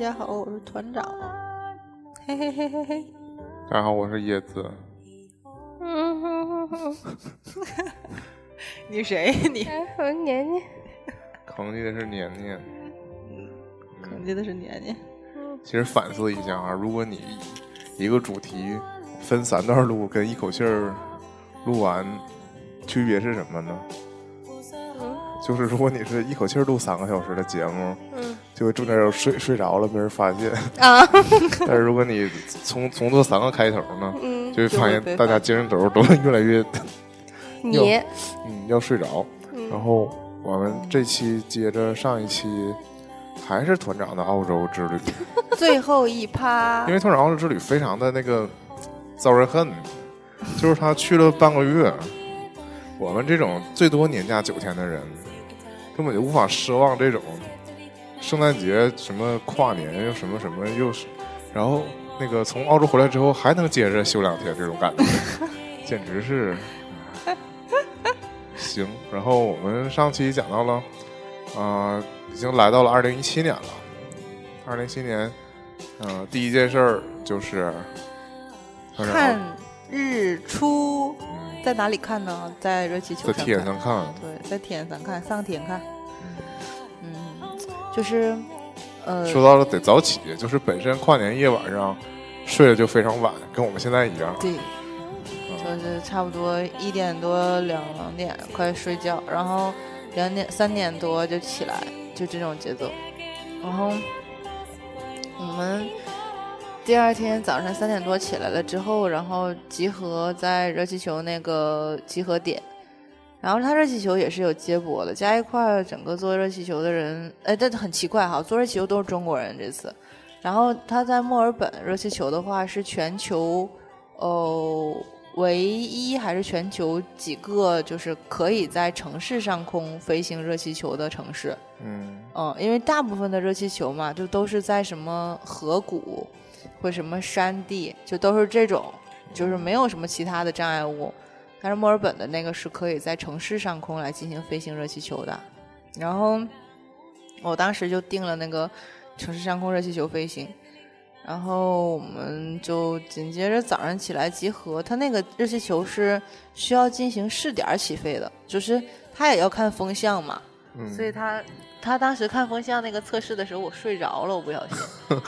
家好，我是团长。嘿嘿嘿嘿嘿。大家好，我是叶子。嗯哼哼哼。你谁？你？我是年年。吭叽的是年年。坑爹的是年年。其实反思一下啊，如果你一个主题分三段录，跟一口气儿录完，区别是什么呢？就是如果你是一口气录三个小时的节目，嗯，就会中间有睡睡着了，没人发现啊。但是如果你从从这三个开头呢，嗯，就会发现大家精神头都越来越 你嗯要睡着。然后我们这期接着上一期，还是团长的澳洲之旅，最后一趴。因为团长澳洲之旅非常的那个遭人恨，就是他去了半个月，我们这种最多年假九天的人。根本就无法奢望这种圣诞节什么跨年又什么什么又是，然后那个从澳洲回来之后还能接着休两天这种感觉，简直是行。然后我们上期讲到了，啊，已经来到了二零一七年了。二零一七年，嗯，第一件事儿就是看日出。在哪里看呢？在热气球上。在天上看。对，在天上看，上天看。嗯，就是，呃。说到了得早起，就是本身跨年夜晚上睡得就非常晚，跟我们现在一样。对。就是差不多一点多两点快睡觉，然后两点三点多就起来，就这种节奏。然后我们。第二天早上三点多起来了之后，然后集合在热气球那个集合点，然后他热气球也是有接驳的，加一块整个坐热气球的人，哎，但很奇怪哈，坐热气球都是中国人这次。然后他在墨尔本热气球的话是全球，哦，唯一还是全球几个就是可以在城市上空飞行热气球的城市。嗯嗯，因为大部分的热气球嘛，就都是在什么河谷。或什么山地，就都是这种，就是没有什么其他的障碍物。但是墨尔本的那个是可以在城市上空来进行飞行热气球的。然后我当时就定了那个城市上空热气球飞行。然后我们就紧接着早上起来集合。它那个热气球是需要进行试点起飞的，就是它也要看风向嘛。所以他他当时看风向那个测试的时候，我睡着了，我不小心。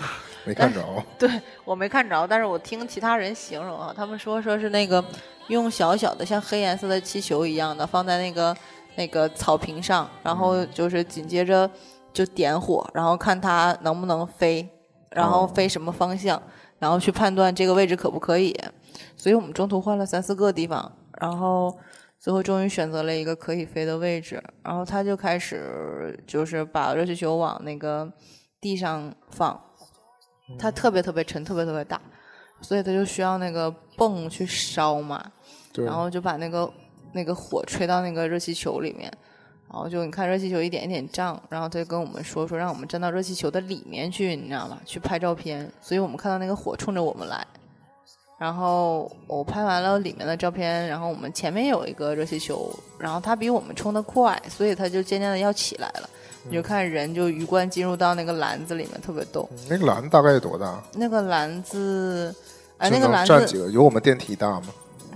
没看着，对我没看着，但是我听其他人形容啊，他们说说是那个用小小的像黑颜色的气球一样的放在那个那个草坪上，然后就是紧接着就点火，然后看它能不能飞，然后飞什么方向，然后去判断这个位置可不可以。所以我们中途换了三四个地方，然后最后终于选择了一个可以飞的位置，然后他就开始就是把热气球往那个地上放。它特别特别沉，特别特别大，所以它就需要那个泵去烧嘛，然后就把那个那个火吹到那个热气球里面，然后就你看热气球一点一点胀，然后他就跟我们说说让我们站到热气球的里面去，你知道吗？去拍照片，所以我们看到那个火冲着我们来，然后我拍完了里面的照片，然后我们前面有一个热气球，然后它比我们冲的快，所以它就渐渐的要起来了。你就看人就鱼贯进入到那个篮子里面，特别逗。那个篮子大概有多大？那个篮子，哎，那个篮子几个？有我们电梯大吗？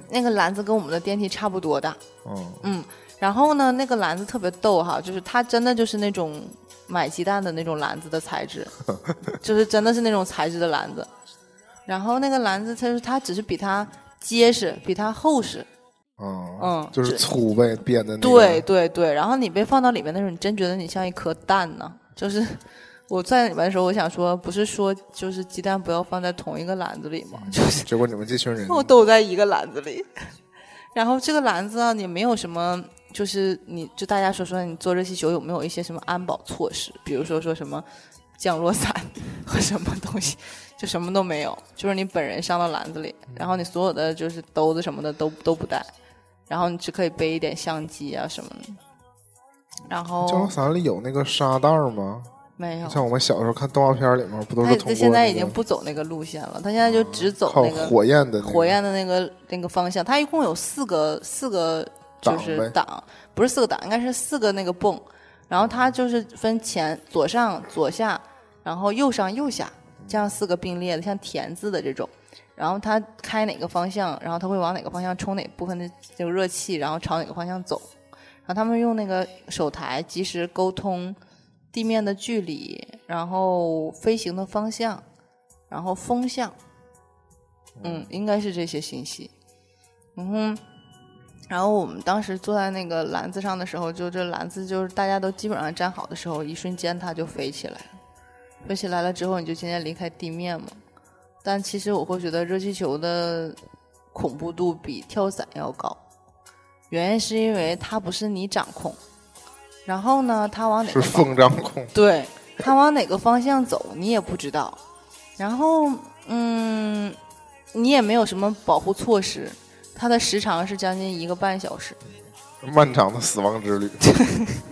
那个篮子跟我们的电梯差不多大。嗯嗯，然后呢，那个篮子特别逗哈，就是它真的就是那种买鸡蛋的那种篮子的材质，就是真的是那种材质的篮子。然后那个篮子，它是它只是比它结实，比它厚实。嗯嗯，就是粗呗，编的。对对对，然后你被放到里面的时候，你真觉得你像一颗蛋呢。就是我在里面的时候，我想说，不是说就是鸡蛋不要放在同一个篮子里吗？就是结果你们这群人，我都在一个篮子里。然后这个篮子啊，你没有什么，就是你就大家说说，你坐热气球有没有一些什么安保措施？比如说说什么降落伞 和什么东西，就什么都没有，就是你本人上到篮子里，然后你所有的就是兜子什么的都都不带。然后你只可以背一点相机啊什么的。然后降落伞里有那个沙袋吗？没有。像我们小时候看动画片里面，不都是通过？现在已经不走那个路线了，他现在就只走那个火焰的火焰的那个那个方向。它一共有四个四个就是档，不是四个档，应该是四个那个泵。然后它就是分前左上左下，然后右上右下这样四个并列的，像田字的这种。然后它开哪个方向，然后它会往哪个方向冲哪部分的这个热气，然后朝哪个方向走。然后他们用那个手台及时沟通地面的距离，然后飞行的方向，然后风向，嗯，应该是这些信息。嗯哼，然后我们当时坐在那个篮子上的时候，就这篮子就是大家都基本上站好的时候，一瞬间它就飞起来了。飞起来了之后，你就渐渐离开地面嘛。但其实我会觉得热气球的恐怖度比跳伞要高，原因是因为它不是你掌控，然后呢，它往哪是个方风掌控，对，它往哪个方向走你也不知道，然后嗯，你也没有什么保护措施，它的时长是将近一个半小时。漫长的死亡之旅。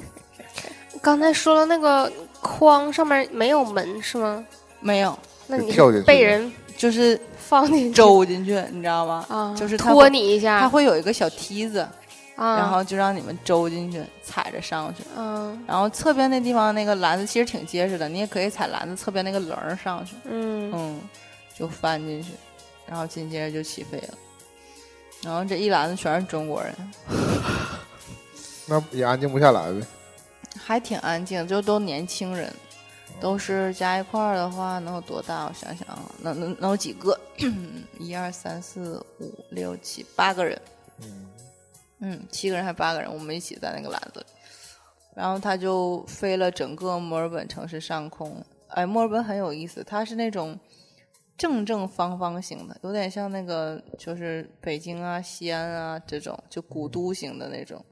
刚才说了那个框上面没有门是吗？没有，那你跳进去被人就是放进去周进去，你知道吗？啊，就是它拖你一下，它会有一个小梯子，啊，然后就让你们周进去，踩着上去。嗯然后侧边那地方那个篮子其实挺结实的，你也可以踩篮子侧边那个棱儿上去，嗯嗯，就翻进去，然后紧接着就起飞了。然后这一篮子全是中国人，那也安静不下来呗。还挺安静，就都年轻人，都是加一块儿的话能有多大？我想想啊，能能能有几个？一二三四五六七八个人，嗯，嗯，七个人还是八个人，我们一起在那个篮子里。然后他就飞了整个墨尔本城市上空。哎，墨尔本很有意思，它是那种正正方方形的，有点像那个就是北京啊、西安啊这种，就古都型的那种，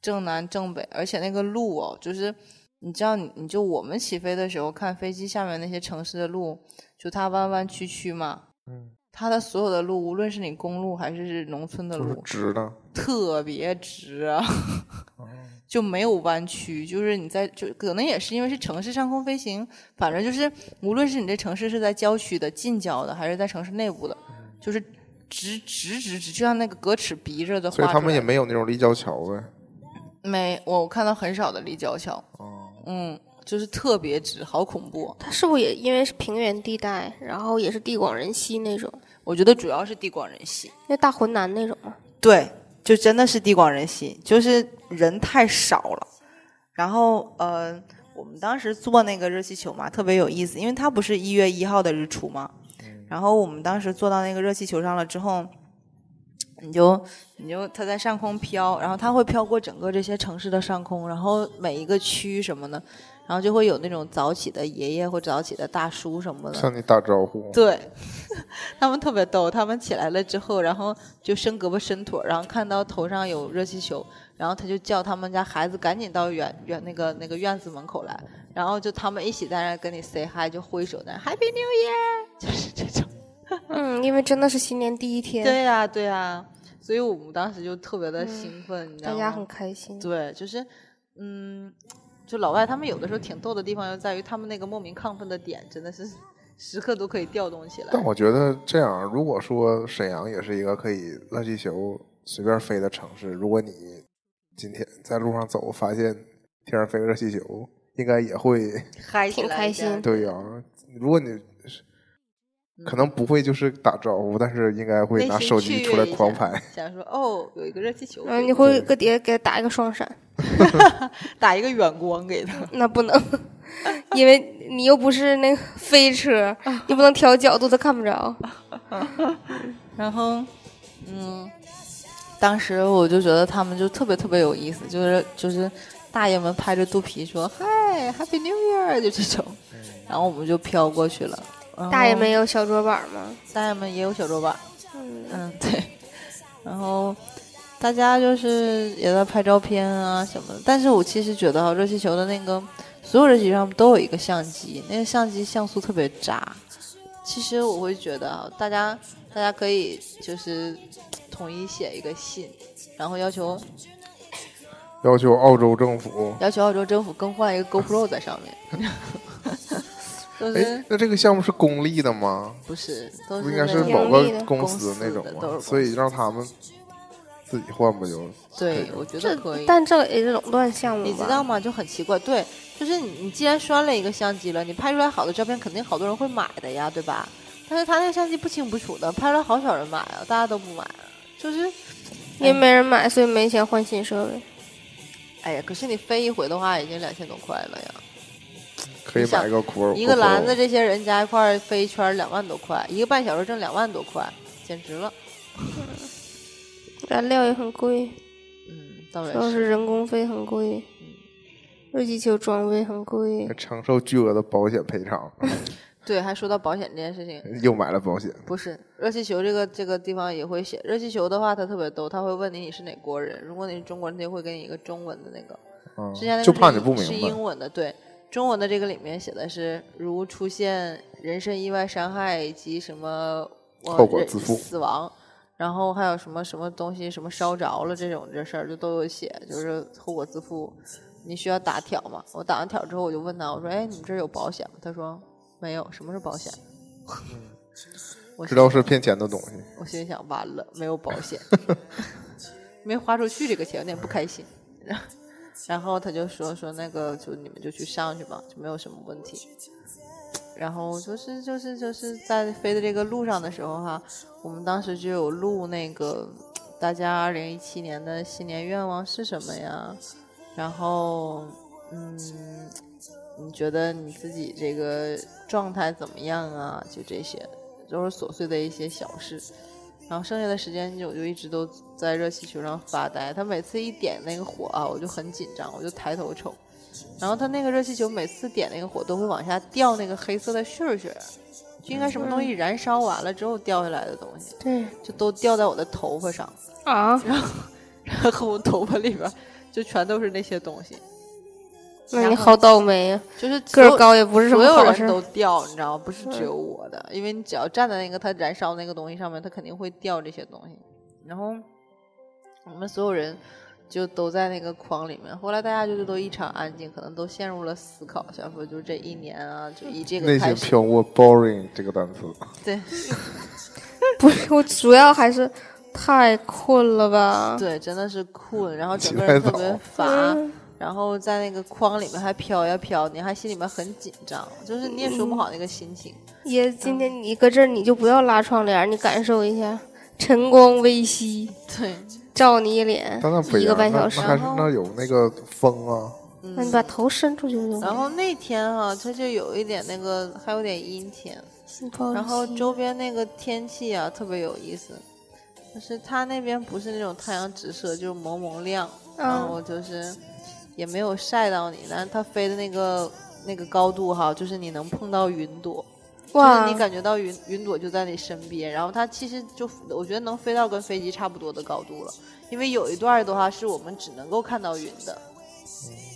正南正北，而且那个路哦，就是你知道你你就我们起飞的时候看飞机下面那些城市的路，就它弯弯曲曲嘛，嗯，它的所有的路，无论是你公路还是农村的路，直的。特别直啊，就没有弯曲。就是你在就可能也是因为是城市上空飞行，反正就是无论是你这城市是在郊区的近郊的，还是在城市内部的，就是直直直直，就像那个格尺鼻着的。所以他们也没有那种立交桥呗。没，我看到很少的立交桥，哦，嗯，就是特别直，好恐怖。它是不是也因为是平原地带，然后也是地广人稀那种，我觉得主要是地广人稀。那大浑南那种吗。对，就真的是地广人稀，就是人太少了。然后呃，我们当时坐那个热气球嘛，特别有意思，因为它不是一月一号的日出嘛。然后我们当时坐到那个热气球上了之后，你就你就它在上空飘，然后它会飘过整个这些城市的上空，然后每一个区什么的，然后就会有那种早起的爷爷或早起的大叔什么的，向你打招呼。对，他们特别逗，他们起来了之后，然后就伸胳膊伸腿儿，然后看到头上有热气球，然后他就叫他们家孩子赶紧到远远那个那个院子门口来，然后就他们一起在那跟你 say hi，就挥手在那 Happy New Year，就是这种。嗯，因为真的是新年第一天，对呀、对呀、所以我们当时就特别的兴奋，你知道吗？大家很开心。对，就是嗯，就老外他们有的时候挺逗的地方，就在于他们那个莫名亢奋的点，真的是 时刻都可以调动起来。但我觉得这样，如果说沈阳也是一个可以热气球随便飞的城市，如果你今天在路上走，发现天上飞个热气球，应该也会还挺开心对呀、如果你是可能不会就是打招呼，但是应该会拿手机出来狂拍。想说哦，有一个热气球，嗯，你会搁底下给他打一个双闪，打一个远光给他。那不能，因为你又不是那个飞车，你不能调角度，他看不着。然后，嗯，当时我就觉得他们就特别特别有意思，就是就是大爷们拍着肚皮说嗨，Happy New Year，就这种，然后我们就飘过去了。大爷们也有小桌板吗？大爷们也有小桌板，嗯，嗯，对，然后大家就是也在拍照片啊什么的。但是我其实觉得哈，热气球的那个所有热气球上都有一个相机，那个相机像素特别渣。其实我会觉得啊，大家大家可以就是统一写一个信，然后要求要求澳洲政府，要求澳洲政府更换一个 GoPro 在上面。都哎是，那这个项目是公立的吗？不是都是不应该是某个公公司司那种所以让他们自己换不就？对，我觉得可以。但这也是垄断项目？你知道吗？就很奇怪，对，就是你你既然拴了一个相机了，你拍出来好的照片，肯定好多人会买的呀，对吧？但是他那个相机不清不楚的，拍出来好少人买啊，大家都不买啊，就是，因为没人买，所以没钱换新设备。哎呀，可是你飞一回的话，已经两千多块了呀，可以买一个酷一个篮子，这些人加一块儿飞一圈两万多块，一个半小时挣两万多块，简直了。燃料也很贵，嗯，当主要然是人工费很贵，热气球装备很贵。承受巨额的保险赔偿，对，还说到保险这件事情，又买了保险。不是热气球这个这个地方也会写热气球的话，它特别逗，他会问你你是哪国人，如果你是中国人，他就会给你一个中文的那个，嗯之前那个就怕你不是是明白。英文的，对，中文的这个里面写的是如出现人身意外伤害以及什么后果自负死亡，然后还有什么什么东西什么烧着了这种这事儿就都有写，就是后果自负。你需要打条吗？我打完条之后，我就问他，我说：“哎，你们这儿有保险吗？”他说：“没有。”什么是保险？我 知道是骗钱的东西，我心里想，完了，没有保险，没花出去这个钱，有点不开心。然后他就说说那个，就你们就去上去吧，就没有什么问题。然后就是就是就是在飞的这个路上的时候哈，我们当时就有录那个大家二零一七年的新年愿望是什么呀？然后嗯，你觉得你自己这个状态怎么样啊？就这些。都是琐碎的一些小事。然后剩下的时间我就一直都在热气球上发呆。他每次一点那个火啊，我就很紧张，我就抬头瞅。然后他那个热气球每次点那个火都会往下掉那个黑色的絮儿絮儿，就应该什么东西燃烧完了之后掉下来的东西，对就都掉在我的头发上，啊，然后 然后我头发里边儿就全都是那些东西，那你好倒霉呀！就是个儿高也不是什所有人么好事。都掉，你知道吗？不是只有我的，因为你只要站在那个它燃烧那个东西上面，它肯定会掉这些东西。然后我们所有人就都在那个框里面。后来大家就是都异常安静，可能都陷入了思考，想说就这一年啊，就以这个内开始。心飘过 “boring” 这个单词。对 不是，我主要还是太困了吧？对，真的是困，然后整个人特别早乏。嗯然后在那个框里面还飘呀飘，你还心里面很紧张，就是你也说不好那个心情。爷，今天你搁这儿，你就不要拉窗帘，你感受一下晨光微曦，对，照你一脸一一个半小时那。还是那有那个风啊，嗯那你把头伸出去就行。然后那天哈、它就有一点那个，还有点阴天，然后周边那个天气啊特别有意思，就是它那边不是那种太阳直射，就是蒙蒙亮，然嗯后就是也没有晒到你，但是它飞的那个那个高度哈，就是你能碰到云朵，就是你，感觉到云云朵就在你身边，然后它其实就我觉得能飞到跟飞机差不多的高度了，因为有一段的话是我们只能够看到云的，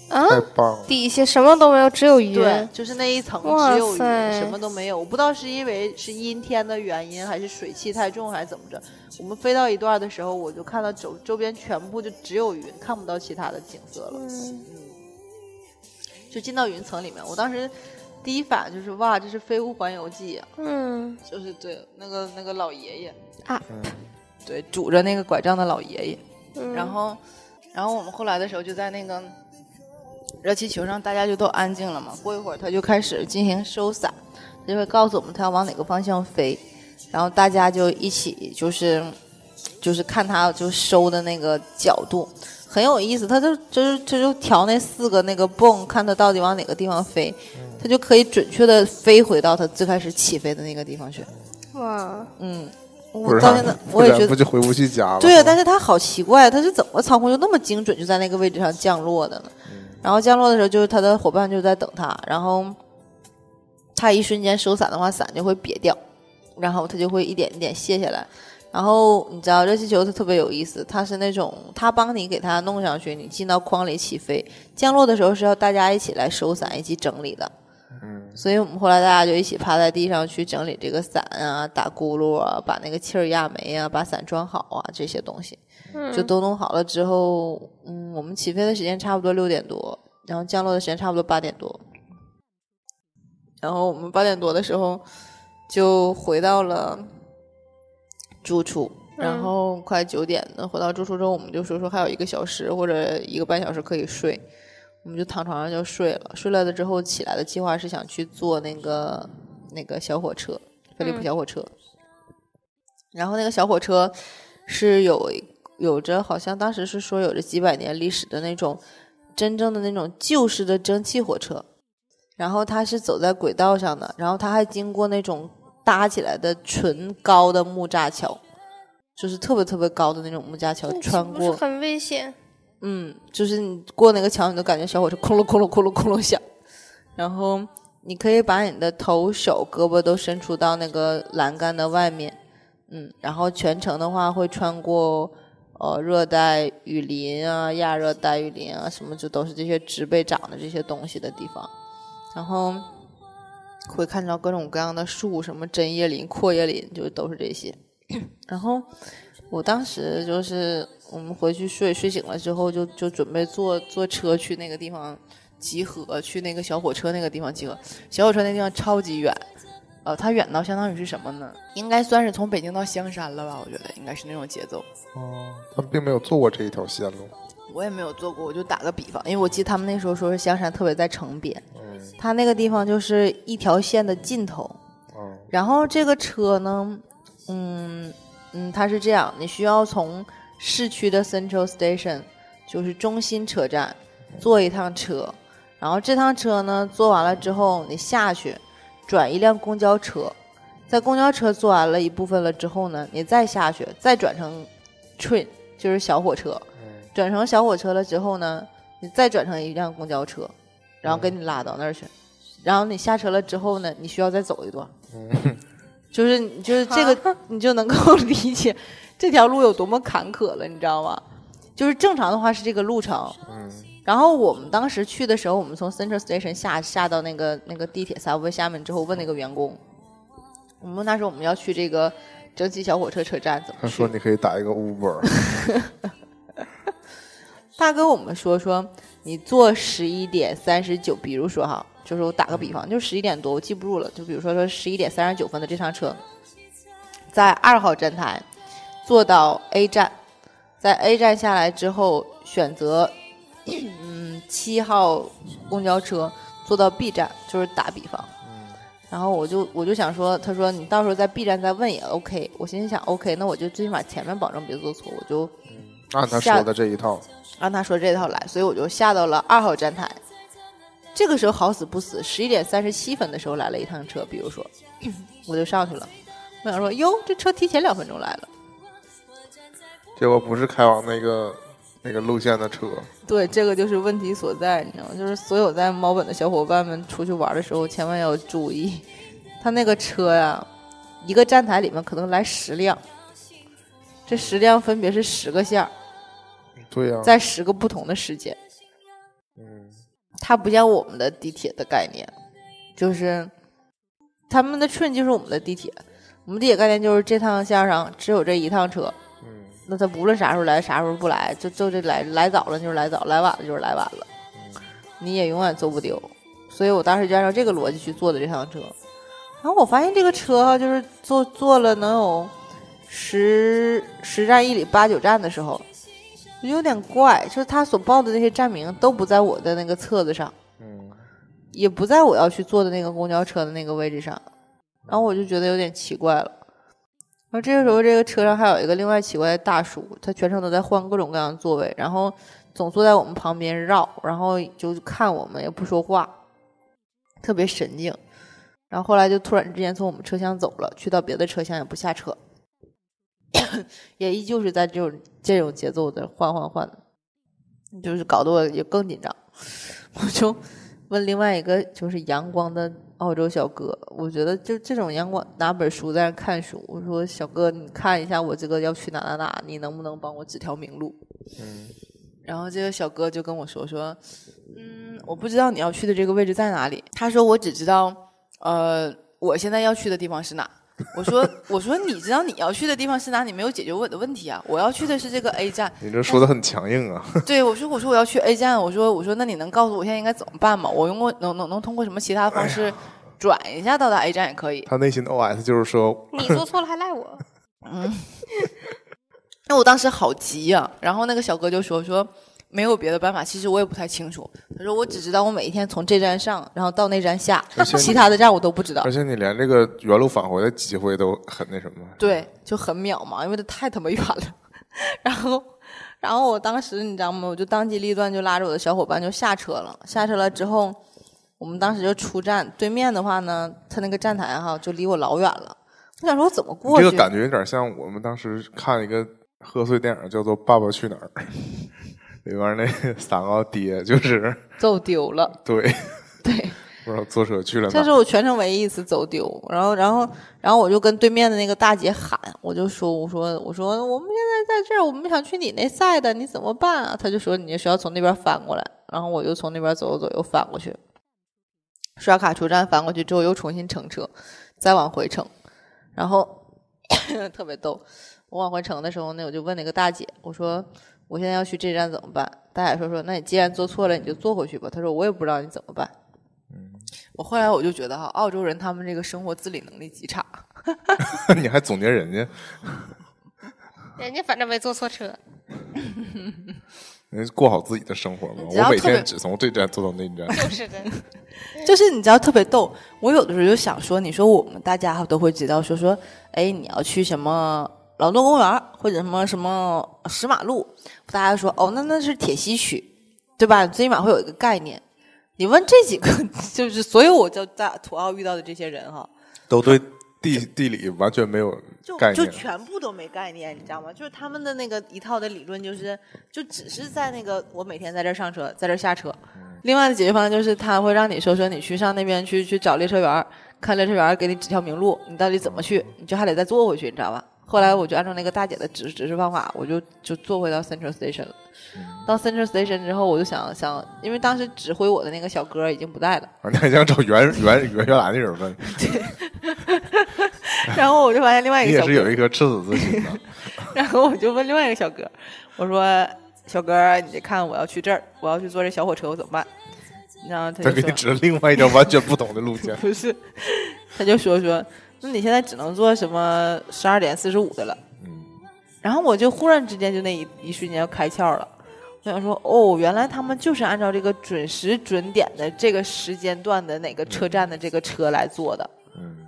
啊，太棒了！底下什么都没有，只有云。对，就是那一层只有云，什么都没有。我不知道是因为是阴天的原因，还是水汽太重，还是怎么着。我们飞到一段的时候，我就看到周周边全部就只有云，看不到其他的景色了。嗯，就进到云层里面，我当时第一反应就是哇，这是《飞屋环游记》啊，嗯就是对那个那个老爷爷啊，对拄着那个拐杖的老爷爷。嗯，然后，然后我们后来的时候就在那个热气球上，大家就都安静了嘛。过一会儿它就开始进行收伞，它就会告诉我们它要往哪个方向飞，然后大家就一起就是就是看它就收的那个角度。很有意思，它就就是他就调那四个那个泵，看它到底往哪个地方飞，它就可以准确的飞回到它最开始起飞的那个地方去。哇，嗯，我到现在我也觉得不就回不去家了？对啊，但是它好奇怪，它是怎么操控就那么精准，就在那个位置上降落的呢？然后降落的时候，就是他的伙伴就在等他，然后他一瞬间收伞的话，伞就会瘪掉，然后他就会一点一点卸下来。然后你知道热气球它特别有意思，它是那种他帮你给它弄上去，你进到筐里起飞，降落的时候是要大家一起来收伞一起整理的。嗯，所以我们后来大家就一起趴在地上去整理这个伞啊，打轱辘啊，把那个气儿压没啊，把伞装好啊，这些东西嗯就都弄好了之后，嗯，我们起飞的时间差不多六点多，然后降落的时间差不多八点多，然后我们八点多的时候就回到了住处，然后快九点的回到住处之后，我们就说说还有一个小时或者一个半小时可以睡，我们就躺床上就睡了。睡了的之后起来的计划是想去坐那个那个小火车，飞利浦嗯小火车。然后那个小火车是有有着好像当时是说有着几百年历史的那种真正的那种旧式的蒸汽火车，然后它是走在轨道上的，然后它还经过那种搭起来的纯高的木栅桥，就是特别特别高的那种木栅桥，穿过，很危险？嗯，就是你过那个桥，你都感觉小火车空隆空隆空隆空隆响，然后你可以把你的头、手、胳膊都伸出到那个栏杆的外面，嗯，然后全程的话会穿过呃热带雨林啊、亚热带雨林啊，什么就都是这些植被长的这些东西的地方，然后会看到各种各样的树，什么针叶林、阔叶林，就都是这些。然后我当时就是我们回去睡，睡醒了之后就就准备坐坐车去那个地方集合，去那个小火车那个地方集合。小火车那地方超级远，呃，它远到相当于是什么呢？应该算是从北京到香山了吧？我觉得应该是那种节奏。哦，他们并没有坐过这一条线路。我也没有坐过，我就打个比方，因为我记得他们那时候说是香山特别在城边，嗯它那个地方就是一条线的尽头。嗯然后这个车呢，嗯嗯，它是这样，你需要从市区的 Central Station，就是中心车站，坐一趟车，然后这趟车呢坐完了之后，你下去转一辆公交车，在公交车坐完了一部分了之后呢，你再下去，再转成 train，就是小火车，转成小火车了之后呢，你再转成一辆公交车，然后给你拉到那儿去。然后你下车了之后呢，你需要再走一段，嗯就是你就是这个，你就能够 理解这条路有多么坎坷了，你知道吗？就是正常的话是这个路程，嗯然后我们当时去的时候，我们从 Central Station 下下到那个那个地铁 subway 下面之后，问那个员工，我们问他说我们要去这个蒸汽小火车车站怎么去他说？你可以打一个 Uber。他跟我们说说，你坐十一点三十九，比如说哈，就是我打个比方，就十一点多，我记不住了，就比如说说十一点三十九分的这趟车，在二号站台坐到 A 站，在 A 站下来之后，选择嗯七号公交车坐到 B 站，就是打比方。然后我就我就想说，他说你到时候在 B 站再问也 OK。我心里想 OK，那我就最起码前面保证别做错，我就按他说的这一套，按他说这套来，所以我就下到了二号站台。这个时候好死不死，十一点三十七分的时候来了一趟车，比如说，我就上去了。我想说，哟，这车提前两分钟来了。结果不是开往那个那个路线的车。对，这个就是问题所在，你知道吗？就是所有在猫本的小伙伴们出去玩的时候，千万要注意，他那个车呀，一个站台里面可能来十辆，这十辆分别是十个线儿，对呀、在十个不同的时间。嗯它不像我们的地铁的概念，就是他们的 train 就是我们的地铁，我们地铁概念就是这趟线上只有这一趟车，嗯那他无论啥时候来，啥时候不来，就就这来来早了就是来早，来晚了就是来晚了，你也永远走不丢。所以我当时就按照这个逻辑去坐的这趟车，然后我发现这个车就是坐坐了能有十十站一里八九站的时候，就有点怪，就是他所报的那些站名都不在我的那个册子上。嗯也不在我要去坐的那个公交车的那个位置上，然后我就觉得有点奇怪了。然后这个时候，这个车上还有一个另外奇怪的大叔，他全程都在换各种各样的座位，然后总坐在我们旁边绕，然后就看我们也不说话，特别神经。然后后来就突然之间从我们车厢走了，去到别的车厢也不下车，也依旧是在这种这种节奏的换换换，就是搞得我也更紧张，我就。问另外一个就是阳光的澳洲小哥，我觉得就这种阳光拿本书在那看书，我说小哥你看一下我这个要去哪哪哪，你能不能帮我指条明路？嗯然后这个小哥就跟我说说，嗯，我不知道你要去的这个位置在哪里。他说我只知道，呃，我现在要去的地方是哪。我说我说你知道你要去的地方是哪？里没有解决我的问题啊！我要去的是这个 A 站，你这说的很强硬啊。对，我说我说我要去 A 站，我说我说那你能告诉我现在应该怎么办吗？我用过能能能通过什么其他方式转一下到达 A 站也可以。他内心的 OS 就是说，你做错了还赖我，嗯 那我当时好急呀、然后那个小哥就说说没有别的办法，其实我也不太清楚。他说我只知道我每一天从这站上，然后到那站下其他的站我都不知道而。且你连这个原路返回的机会都很那什么。对，就很渺茫，因为它太他妈远了。然后，然后我当时你知道吗？我就当机立断，就拉着我的小伙伴就下车了。下车了之后，我们当时就出站，对面的话呢，他那个站台哈就离我老远了。我想说，我怎么过去？这个感觉有点像我们当时看一个贺岁电影，叫做《爸爸去哪儿》，里边那三个爹就是走丢了。对，对，不知道坐车去了哪这是。我全程唯一一次走丢。然后，然后，然后我就跟对面的那个大姐喊，我就说，我说，我说，我们现在在这儿，我们想去你那赛的，你怎么办啊？他就说，你需要从那边翻过来。然后我就从那边走走，又翻过去，刷卡出站翻过去之后，又重新乘车，再往回乘。然后 特别逗，我往回乘的时候呢，我就问那个大姐，我说我现在要去这站怎么办？大海说说，那你既然坐错了，你就坐回去吧。他说我也不知道你怎么办。嗯我后来我就觉得哈，澳洲人他们这个生活自理能力极差。你还总结人家，人家反正没坐错车，人家过好自己的生活嘛。我每天只从这站坐到那站。就是的。就是你知道特别逗，我有的时候就想说，你说我们大家都会知道说说，哎，你要去什么劳动公园儿或者什么什么石马路，大家说哦，那那是铁西区，对吧？最起码会有一个概念。你问这几个，就是所有我就在土澳遇到的这些人哈，都对地地理完全没有就就概念。全部都没概念，你知道吗？就是他们的那个一套的理论，就是就只是在那个我每天在这上车，在这下车。另外的解决方案就是他会让你说说你去上那边去去找列车员，看列车员给你指条明路，你到底怎么去，你就还得再坐回去，你知道吧？后来我就按照那个大姐的指指示方法，我就就坐回到 Central Station 了。到 Central Station 之后，我就想想，因为当时指挥我的那个小哥已经不在了，那你还想找原原原原来的人问，然后我就发现另外一个小哥也是有一颗赤子之心的。然后我就问另外一个小哥，我说：“小哥，你看我要去这儿，我要去坐这小火车，我怎么办？”然后他他给你指了另外一条完全不同的路线：“。不是，他就说说，那你现在只能坐什么十二点四十五的了。”嗯，然后我就忽然之间就那一一瞬间就开窍了，我想说，哦，原来他们就是按照这个准时准点的这个时间段的哪个车站的这个车来坐的。嗯，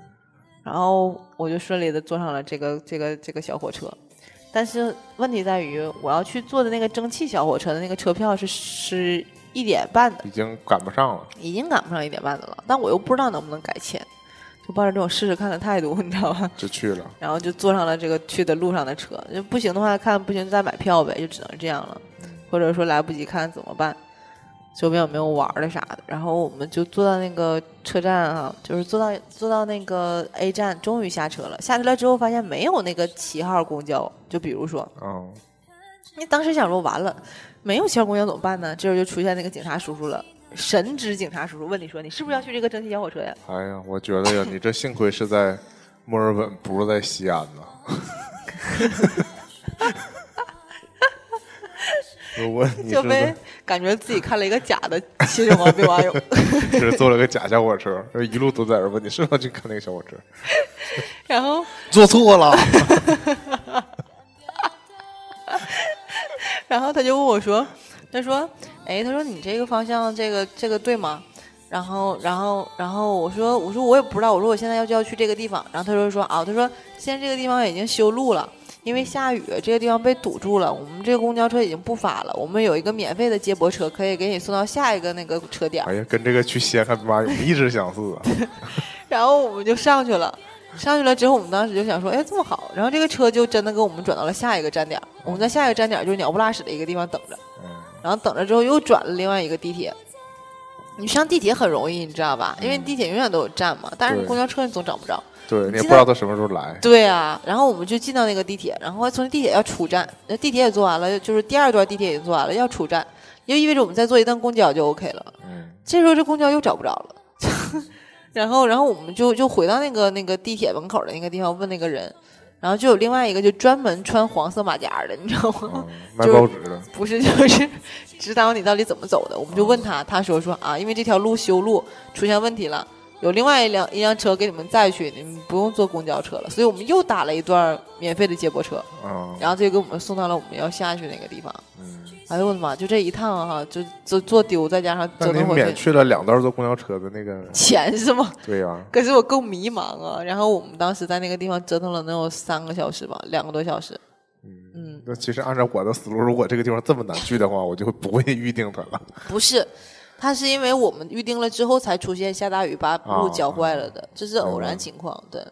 然后我就顺利的坐上了这个这个这个小火车，但是问题在于，我要去坐的那个蒸汽小火车的那个车票是十一点半的，已经赶不上了。已经赶不上一点半的了，但我又不知道能不能改签，就抱着这种试试看的态度，你知道吧？就去了，然后就坐上了这个去的路上的车，就不行的话看不行再买票呗，就只能这样了，或者说来不及看怎么办？周边有没有玩的啥的？然后我们就坐到那个车站啊，就是坐到坐到那个 A 站，终于下车了。下车了之后发现没有那个七号公交，就比如说，嗯，你当时想说完了，没有七号公交怎么办呢？这时候就出现那个警察叔叔了，神之警察叔叔问你说你是不是要去这个蒸汽小火车呀？哎呀，我觉得呀，你这幸亏是在墨尔本，不是在西安呢。我问你就被感觉自己看了一个假的《秦始皇兵马俑》。是坐了个假小火车，一路都在这儿问你是不是要去看那个小火车？然后坐错了，然后他就问我说：“他说，哎，他说你这个方向，这个这个对吗？”然后，然后，然后我说：“我说我也不知道，我说我现在要就要去这个地方。”然后他就说：“啊，他说现在这个地方已经修路了，因为下雨，这个地方被堵住了，我们这个公交车已经不发了。我们有一个免费的接驳车，可以给你送到下一个那个车点儿。哎呀，跟这个去西安看兵马俑一直相似啊。然后我们就上去了。上去了之后，我们当时就想说，哎，这么好。然后这个车就真的给我们转到了下一个站点儿。我们在下一个站点儿就是鸟不拉屎的一个地方等着。嗯，然后等着之后又转了另外一个地铁。你上地铁很容易，你知道吧？因为地铁永远都有站嘛，但是公交车你总找不着。对你也不知道他什么时候来。对啊，然后我们就进到那个地铁，然后从地铁要出站，那地铁也坐完了，就是第二段地铁也坐完了，要出站，就意味着我们再坐一段公交就 OK 了。嗯，这时候这公交又找不着了，然后然后我们就就回到那个那个地铁门口的那个地方问那个人，然后就有另外一个就专门穿黄色马甲的，你知道吗？嗯 卖就是报纸的，不是，就是指导你到底怎么走的。我们就问他，他说说啊，因为这条路修路出现问题了，有另外一辆一辆车给你们载去，你们不用坐公交车了。所以我们又打了一段免费的接驳车，啊，然后这就给我们送到了我们要下去那个地方。嗯，哎呦我的妈！就这一趟哈，就就坐丢，再加上那你折腾回去免去了两段坐公交车的那个，钱是吗？对呀，可是我更迷茫啊。然后我们当时在那个地方折腾了能有三个小时吧，两个多小时。嗯，那其实按照我的思路，如果这个地方这么难去的话，我就会不会预定它了。不是，它是因为我们预定了之后才出现下大雨把路浇坏了的，这是偶然情况。对，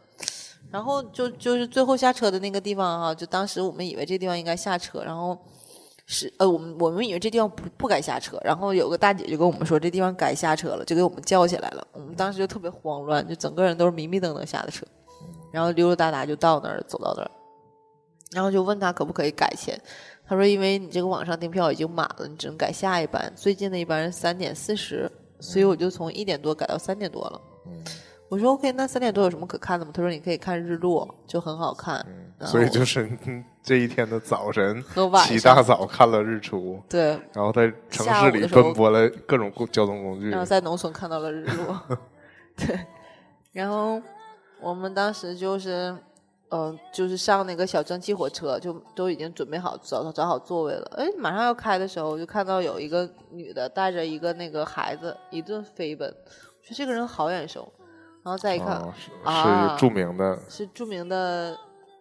然后就就是最后下车的那个地方哈、就当时我们以为这地方应该下车，然后是呃我们我们以为这地方不不该下车，然后有个大姐就跟我们说这地方该下车了，就给我们叫起来了。我们当时就特别慌乱，就整个人都是迷迷瞪瞪下的车，然后溜溜达达就到那儿走到那儿，然后就问他可不可以改签。他说：“因为你这个网上订票已经满了，你只能改下一班，最近的一班是三点四十，所以我就从一点多改到三点多了。我说 OK，那三点多有什么可看的吗？他说你可以看日落，就很好看。所以就是嗯 这一天的早晨和晚起大早看了日出，对，然后在城市里奔波了各种公交通工具然后在农村看到了日落，对，然后我们当时就是，嗯、就是上那个小蒸汽火车，就都已经准备好找找好座位了。哎，马上要开的时候，就看到有一个女的带着一个那个孩子一顿飞奔，我说这个人好眼熟，然后再一看，啊是著名的，是著名的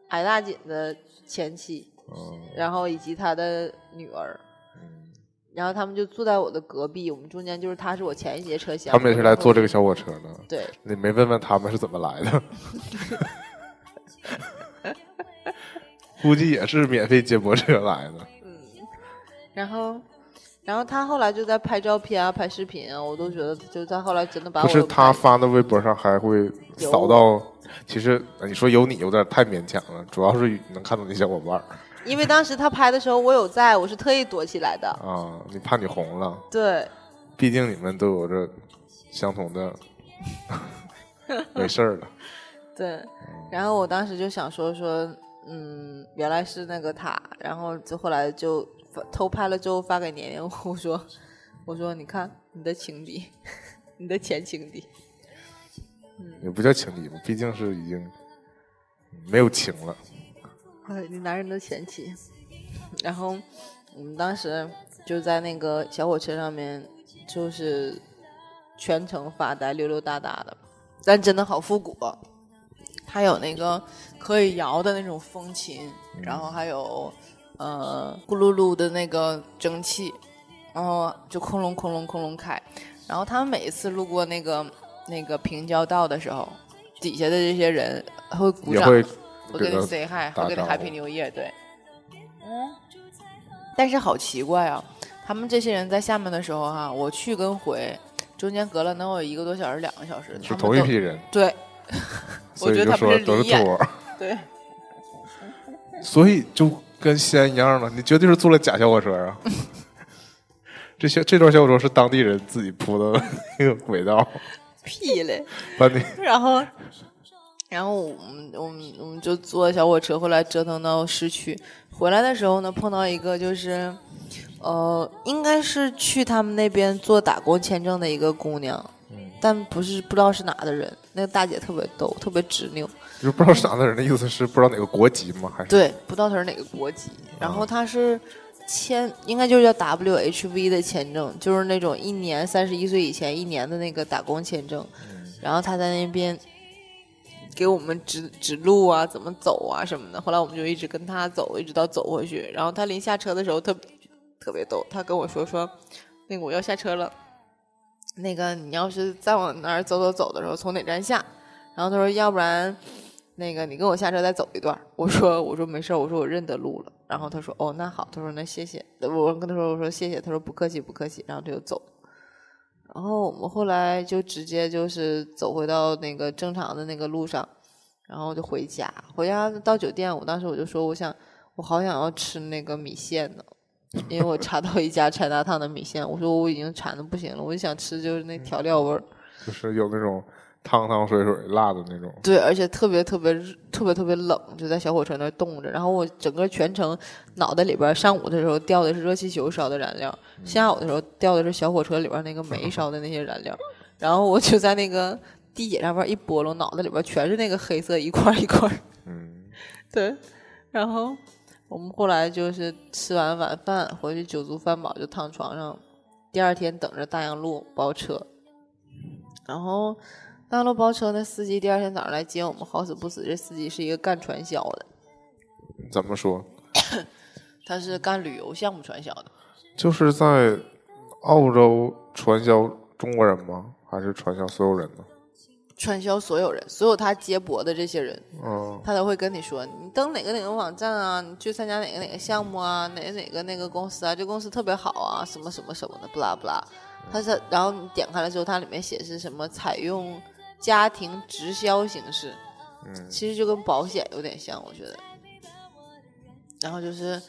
矮大紧的前妻，嗯然后以及他的女儿。然后他们就坐在我的隔壁，我们中间就是他是我前一节车厢，他们也是来坐这个。个小火车的。对，你没问问他们是怎么来的？估计也是免费接驳车来的。嗯然后，然后他后来就在拍照片啊、拍视频啊，我都觉得，就是他后来真的把我不是他发的微博上还会扫到，其实呃你说有你有点太勉强了，主要是能看到你小伙伴因为当时他拍的时候我有在，我是特意躲起来的。啊，你怕你红了，对，毕竟你们都有着相同的，没事儿了。对，然后我当时就想说说，嗯，原来是那个他，然后就后来就偷拍了之后发给年年，我说，我说你看你的情敌，你的前情敌，也不叫情敌吧，毕竟是已经没有情了。哎，你男人的前妻。然后我们当时就在那个小火车上面，就是全程发呆、溜溜达达的，但真的好复古啊。它有那个可以摇的那种风琴，然后还有呃咕噜噜的那个蒸汽，然后就空隆空隆空隆开。然后他们每一次路过那个那个平交道的时候，底下的这些人会鼓掌，也会我给你 say hi，会给你 Happy New Year，对。嗯，但是好奇怪啊，他们这些人在下面的时候哈、我去跟回中间隔了能有一个多小时、两个小时，他是同一批人，对所以就觉得他们说都是是离眼托儿，对，所以就跟西安一样了，你绝对是坐了假小火车啊！这些这段小火车是当地人自己铺的那个轨道，屁嘞。把你然后，然后我们我们我们就坐小火车，回来折腾到市区，回来的时候呢，碰到一个就是，呃，应该是去他们那边做打工签证的一个姑娘，但不是不知道是哪的人。那个大姐特别逗，特别执拗，就是不知道是哪的人的意思是不知道哪个国籍吗？还是对，不知道他是哪个国籍。然后他是签，应该就是叫 WHV 的签证，就是那种一年三十一岁以前一年的那个打工签证。然后他在那边给我们指指路啊，怎么走啊什么的。后来我们就一直跟他走，一直到走回去。然后他临下车的时候特特别逗，他跟我说说，那个我要下车了。那个你要是再往哪儿走走走的时候，从哪站下？然后他说，要不然那个你跟我下车再走一段。我说我说没事儿，我说我认得路了。然后他说哦那好，他说那谢谢。我跟他说我说谢谢，他说不客气不客气。然后他就走。然后我们后来就直接就是走回到那个正常的那个路上，然后就回家。回家到酒店，我当时我就说我想我好想要吃那个米线呢。因为我查到一家柴大烫的米线，我说我已经馋的不行了，我就想吃就是那调料味儿。就是有那种汤汤水水辣的那种。对，而且特别特别热特别特别冷，就在小火车那儿冻着。然后我整个全程脑袋里边，上午的时候掉的是热气球烧的燃料，下午的时候掉的是小火车里边那个煤烧的那些燃料。然后我就在那个地铁上边一拨弄，脑袋里边全是那个黑色一块一块。嗯，对，然后我们后来就是吃完晚饭回去酒足饭饱就躺床上，第二天等着大洋路包车，然后大洋路包车那司机第二天早上来接我们，好死不死这司机是一个干传销的，怎么说？他是干旅游项目传销的，就是在澳洲传销中国人吗？还是传销所有人呢？传销所有人，所有他接驳的这些人，嗯他都会跟你说，你登哪个哪个网站啊，你去参加哪个哪个项目啊，哪个哪个那个公司啊，这公司特别好啊，什么什么什么的，不拉不拉。他是，然后你点开了之后，它里面显示什么采用家庭直销形式，嗯其实就跟保险有点像，我觉得。然后就是，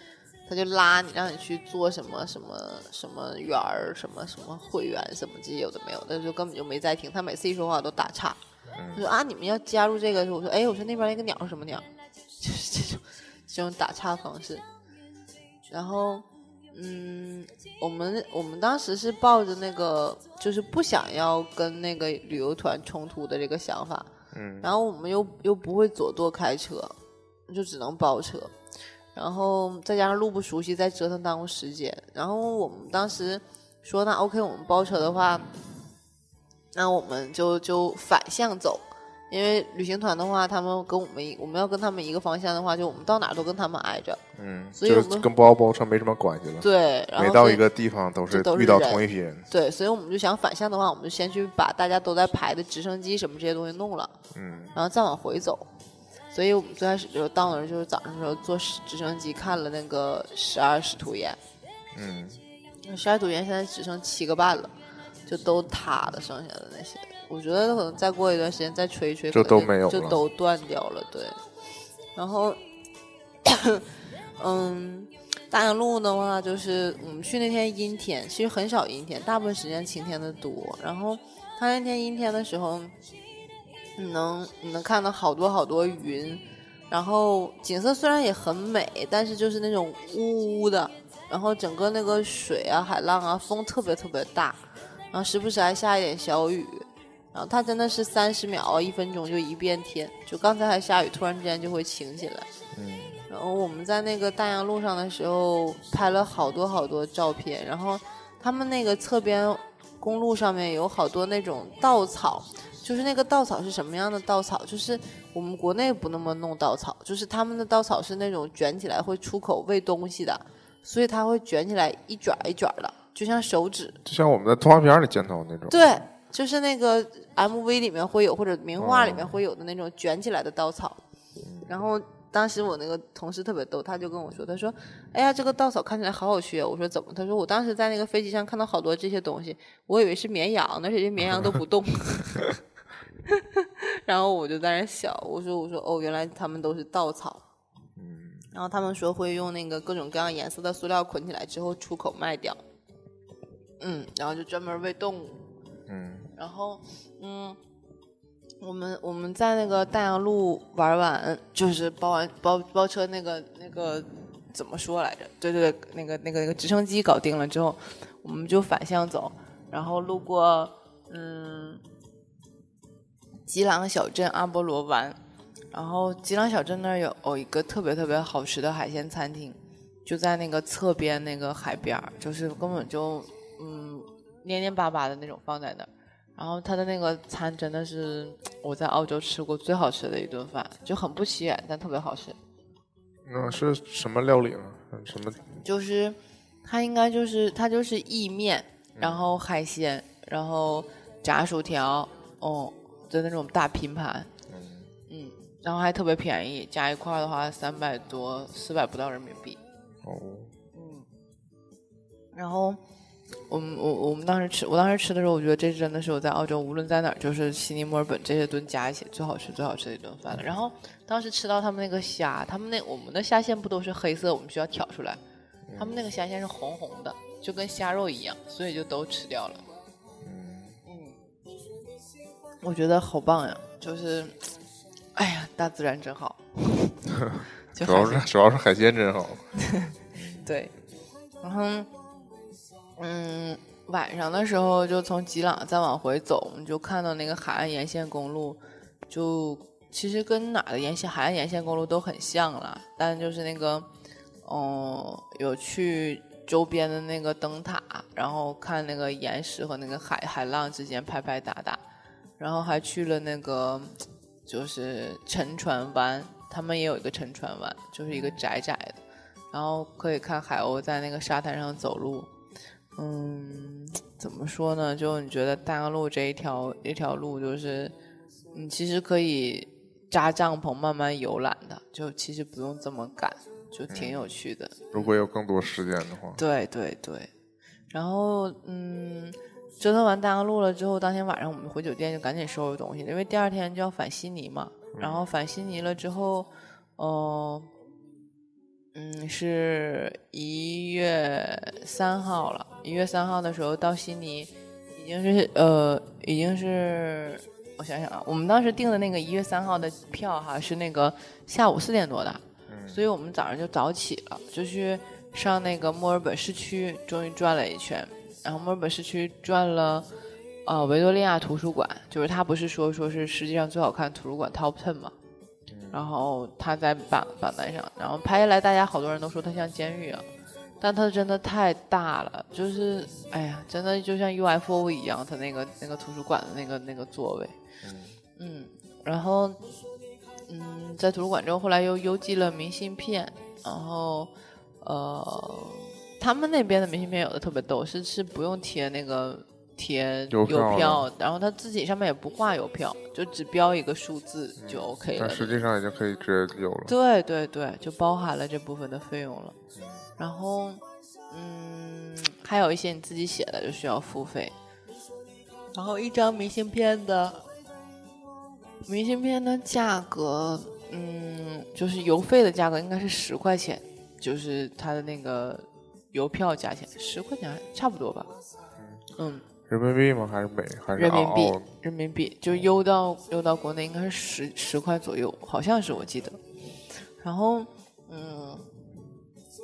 他就拉你，让你去做什么什么什么员儿，什么什么会员，什么这些有的没有的，就根本就没在听。他每次一说话都打岔。他说啊，你们要加入这个？我说哎，我说那边那个鸟是什么鸟？就是这种这种打岔方式。然后，嗯，我们我们当时是抱着那个就是不想要跟那个旅游团冲突的这个想法，嗯然后我们又又不会左舵开车，就只能包车，然后再加上路不熟悉，再折腾耽误时间。然后我们当时说，那 OK，我们包车的话，那我们就就反向走，因为旅行团的话，他们跟我们我们要跟他们一个方向的话，就我们到哪儿都跟他们挨着。嗯，所以我们跟包包车没什么关系了。对，然后每到一个地方都是这都是遇到同一批人。对，所以我们就想反向的话，我们就先去把大家都在排的直升机什么这些东西弄了。嗯然后再往回走。所以我们最开始就到那儿，就是早上的时候坐直升机看了那个十二使徒岩，嗯，十二使徒岩现在只剩七个半了，就都塌了，剩下的那些，我觉得可能再过一段时间再吹一吹，就都没有了就都断掉了。对，然后，嗯，大洋路的话，就是我们去那天阴天，其实很少阴天，大部分时间晴天的多。然后他那天阴天的时候，你能你能看到好多好多云，然后景色虽然也很美，但是就是那种呜呜的，然后整个那个水啊、海浪啊，风特别特别大，然后时不时还下一点小雨。然后它真的是三十秒啊，一分钟就一变天，就刚才还下雨，突然之间就会晴起来。嗯然后我们在那个大洋路上的时候拍了好多好多照片，然后他们那个侧边公路上面有好多那种稻草，就是那个稻草是什么样的稻草？就是我们国内不那么弄稻草，就是他们的稻草是那种卷起来会出口喂东西的，所以它会卷起来一卷一卷的，就像手指。就像我们在动画片里见到的那种。对，就是那个 MV 里面会有，或者名画里面会有的那种卷起来的稻草。然后当时我那个同事特别逗，他就跟我说，他说：“哎呀，这个稻草看起来好有趣啊。”我说：“怎么？”他说：“我当时在那个飞机上看到好多这些东西，我以为是绵羊呢，而且这绵羊都不动。”然后我就在那儿笑，我说：“我说哦，原来他们都是稻草。”嗯然后他们说会用那个各种各样颜色的塑料捆起来之后出口卖掉。嗯，然后就专门喂动物。嗯然后，嗯，我们我们在那个大洋路玩完，就是包完包包车那个那个怎么说来着？对对对，那个那个那个直升机搞定了之后，我们就反向走，然后路过嗯吉朗小镇阿波罗湾，然后吉朗小镇那儿有有一个特别特别好吃的海鲜餐厅，就在那个侧边那个海边儿，就是根本就嗯黏黏巴巴的那种放在那儿。然后他的那个餐真的是我在澳洲吃过最好吃的一顿饭，就很不起眼，但特别好吃。那是什么料理呢？什么？就是它应该就是它就是意面，然后海鲜，然后炸薯条，哦就那种大拼盘，嗯，然后还特别便宜，加一块儿的话三百多，四百不到人民币。哦，嗯，然后我们我我们当时吃，我当时吃的时候，我觉得这真的是我在澳洲无论在哪儿，就是悉尼、墨尔本这些顿加一起最好吃、最好吃的一顿饭了。然后当时吃到他们那个虾，他们那我们的虾线不都是黑色，我们需要挑出来，他们那个虾线是红红的，就跟虾肉一样，所以就都吃掉了。嗯，我觉得好棒呀，就是，哎呀，大自然真好。主要是主要是海鲜真好。对，然后，嗯，晚上的时候就从吉朗再往回走，我们就看到那个海岸沿线公路，就其实跟哪的沿线海岸沿线公路都很像了，但就是那个，嗯，有去周边的那个灯塔，然后看那个岩石和那个海海浪之间拍拍打打，然后还去了那个就是沉船湾，他们也有一个沉船湾，就是一个窄窄的，然后可以看海鸥在那个沙滩上走路。嗯，怎么说呢？就你觉得大洋路这一条一条路，就是你其实可以扎帐篷慢慢游览的，就其实不用这么赶，就挺有趣的。如果有更多时间的话，对对对。然后嗯，折腾完大洋路了之后，当天晚上我们回酒店就赶紧收拾东西，因为第二天就要返悉尼嘛。然后返悉尼了之后，嗯。嗯，是一月三号了。一月三号的时候到悉尼，已经是呃，已经是我想想啊，我们当时订的那个一月三号的票哈，是那个下午四点多的，所以我们早上就早起了，就去上那个墨尔本市区，终于转了一圈。然后墨尔本市区转了呃维多利亚图书馆，就是他不是说说是世界上最好看图书馆 Top Ten 吗？然后他在板板凳上，然后拍下来，大家好多人都说他像监狱啊，但他真的太大了，就是哎呀，真的就像 UFO 一样，他那个那个图书馆的那个那个座位，嗯，然后嗯，在图书馆之后，后来又邮寄了明信片，然后呃，他们那边的明信片有的特别逗，是是不用贴那个。贴邮票，然后他自己上面也不画邮票，就只标一个数字就 OK 了。但实际上已经可以直接邮了。对对对，就包含了这部分的费用了。然后，嗯，还有一些你自己写的就需要付费。然后一张明信片的明信片的价格，嗯，就是邮费的价格应该是十块钱，就是它的那个邮票价钱十块钱差不多吧。嗯。人民币吗？还是美？还是人民币？人民币就邮到邮到国内应该是十十块左右，好像是我记得。然后，嗯，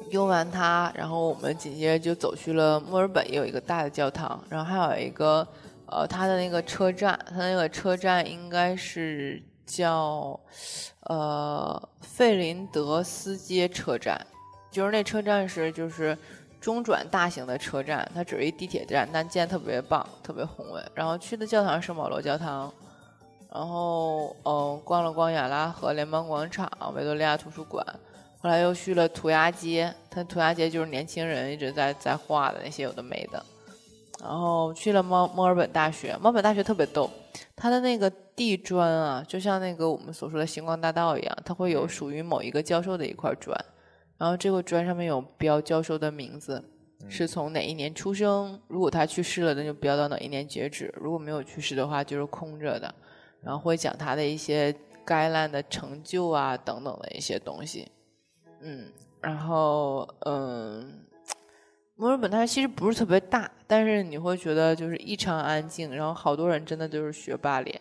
邮完它，然后我们紧接着就走去了墨尔本，也有一个大的教堂，然后还有一个呃，它的那个车站，它那个车站应该是叫呃费林德斯街车站，就是那车站是就是。中转大型的车站，它只是一地铁站，但建特别棒，特别宏伟。然后去的教堂是圣保罗教堂，然后嗯，逛了逛亚拉河联邦广场、维多利亚图书馆，后来又去了涂鸦街，它涂鸦街就是年轻人一直在在画的那些有的没的。然后去了墨墨尔本大学，墨尔本大学特别逗，它的那个地砖啊，就像那个我们所说的星光大道一样，它会有属于某一个教授的一块砖。然后这个砖上面有标教授的名字，是从哪一年出生。如果他去世了，那就标到哪一年截止；如果没有去世的话，就是空着的。然后会讲他的一些该烂的成就啊等等的一些东西。嗯，然后嗯，墨尔本它其实不是特别大，但是你会觉得就是异常安静，然后好多人真的就是学霸脸。